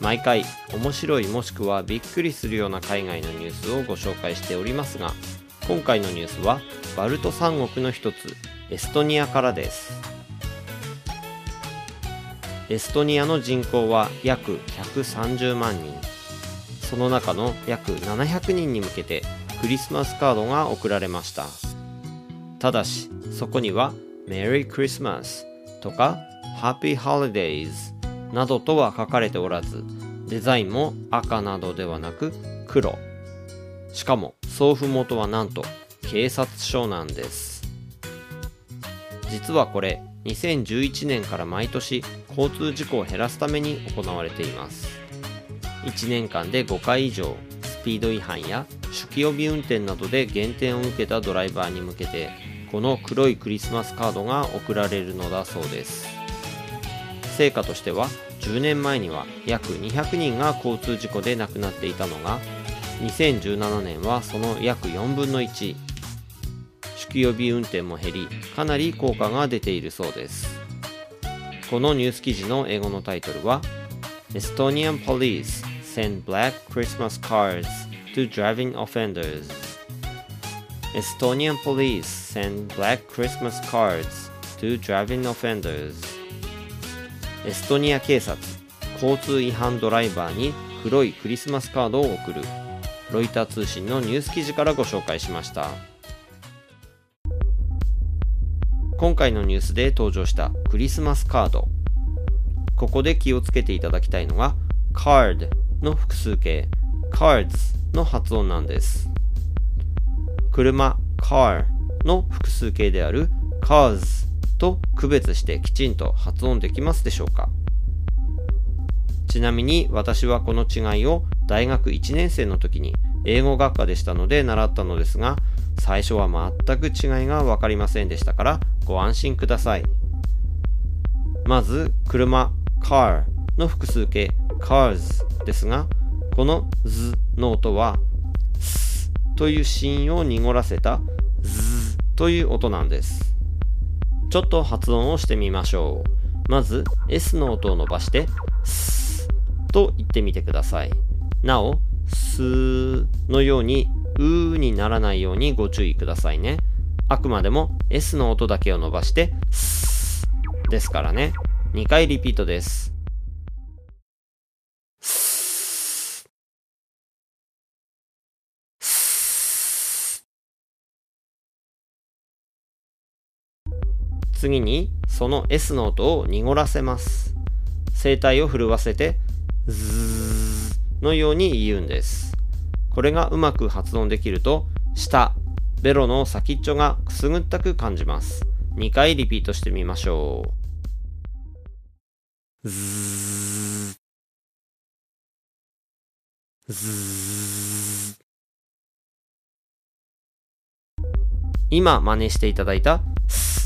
毎回面白いもしくはびっくりするような海外のニュースをご紹介しておりますが今回のニュースはバルト三国の一つエストニアからです。エストニアの人口は約130万人。その中の約700人に向けてクリスマスカードが送られました。ただしそこにはメリークリスマスとかハッピーホリデイズなどとは書かれておらずデザインも赤などではなく黒。しかも送付元はなんと警察署なんです。実はこれ2011年から毎年交通事故を減らすために行われています。1年間で5回以上スピード違反や酒気帯び運転などで減点を受けたドライバーに向けてこの黒いクリスマスカードが送られるのだそうです。成果としては10年前には約200人が交通事故で亡くなっていたのが2017年はその約4分の1酒気帯び運転も減りかなり効果が出ているそうですこのニュース記事の英語のタイトルは Estonian police send black Christmas cards to driving offenders Estonian police send black Christmas cards to driving offenders エストニア警察交通違反ドライバーに黒いクリスマスカードを送る。ロイター通信のニュース記事からご紹介しました。今回のニュースで登場したクリスマスカード。ここで気をつけていただきたいのが card の複数形。cards の発音なんです。車 car の複数形である cars と区別してきちんと発音できますでしょうか？ちなみに私はこの違いを大学1年生の時に英語学科でしたので習ったのですが最初は全く違いが分かりませんでしたからご安心ください。まず車 car の複数形 cars ですがこの z の音は s という芯を濁らせた z という音なんです。ちょっと発音をしてみましょう。まず S の音を伸ばしてスと言ってみてください。なおスーのようにうーにならないようにご注意くださいね。あくまでも S の音だけを伸ばしてスですからね。2回リピートです。次にその S の音を濁らせます。声帯を震わせてズーのように言うんです。これがうまく発音できると下ベロの先っちょがくすぐったく感じます。2回リピートしてみましょう。ズーズー今真似していただいたス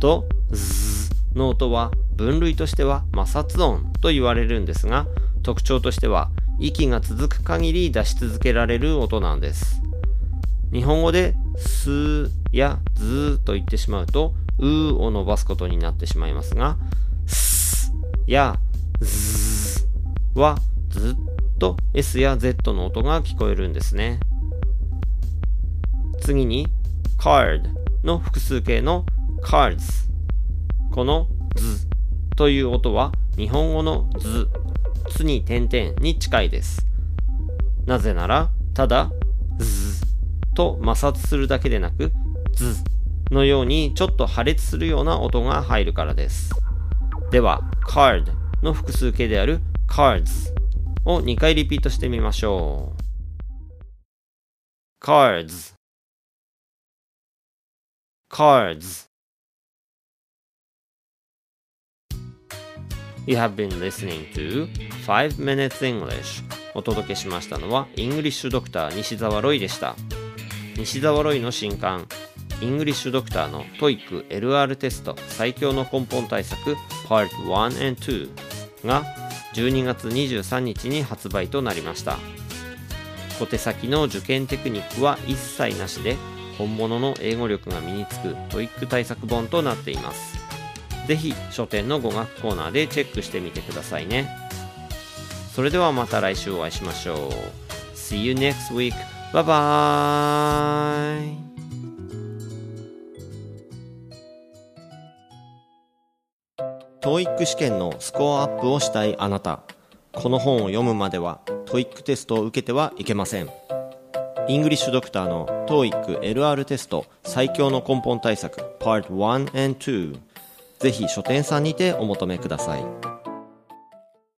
とズの音は分類としては摩擦音と言われるんですが特徴としては息が続く限り出し続けられる音なんです。日本語でスーやズーと言ってしまうとうーを伸ばすことになってしまいますがスやズーはずっと S や Z の音が聞こえるんですね。次に card の複数形の cards. この図という音は日本語の図つに点々に近いです。なぜならただ図と摩擦するだけでなく図のようにちょっと破裂するような音が入るからです。では card の複数形である cards を2回リピートしてみましょう。cards cards You have been listening to 5 Minutes English. お届けしましたのはイングリッシュドクター西澤ロイでした。西澤ロイの新刊イングリッシュドクターの TOEIC LR テスト最強の根本対策 Part 1 and 2が12月23日に発売となりました。小手先の受験テクニックは一切なしで本物の英語力が身につく TOEIC 対策本となっています。ぜひ書店の語学コーナーでチェックしてみてくださいね。それではまた来週お会いしましょう。See you next week. Bye bye. トーイック試験のスコアアップをしたいあなた。この本を読むまでは TOEIC テストを受けてはいけません。イングリッシュドクターの TOEIC LR テスト最強の根本対策 Part 1 and 2ぜひ書店さんにてお求めください。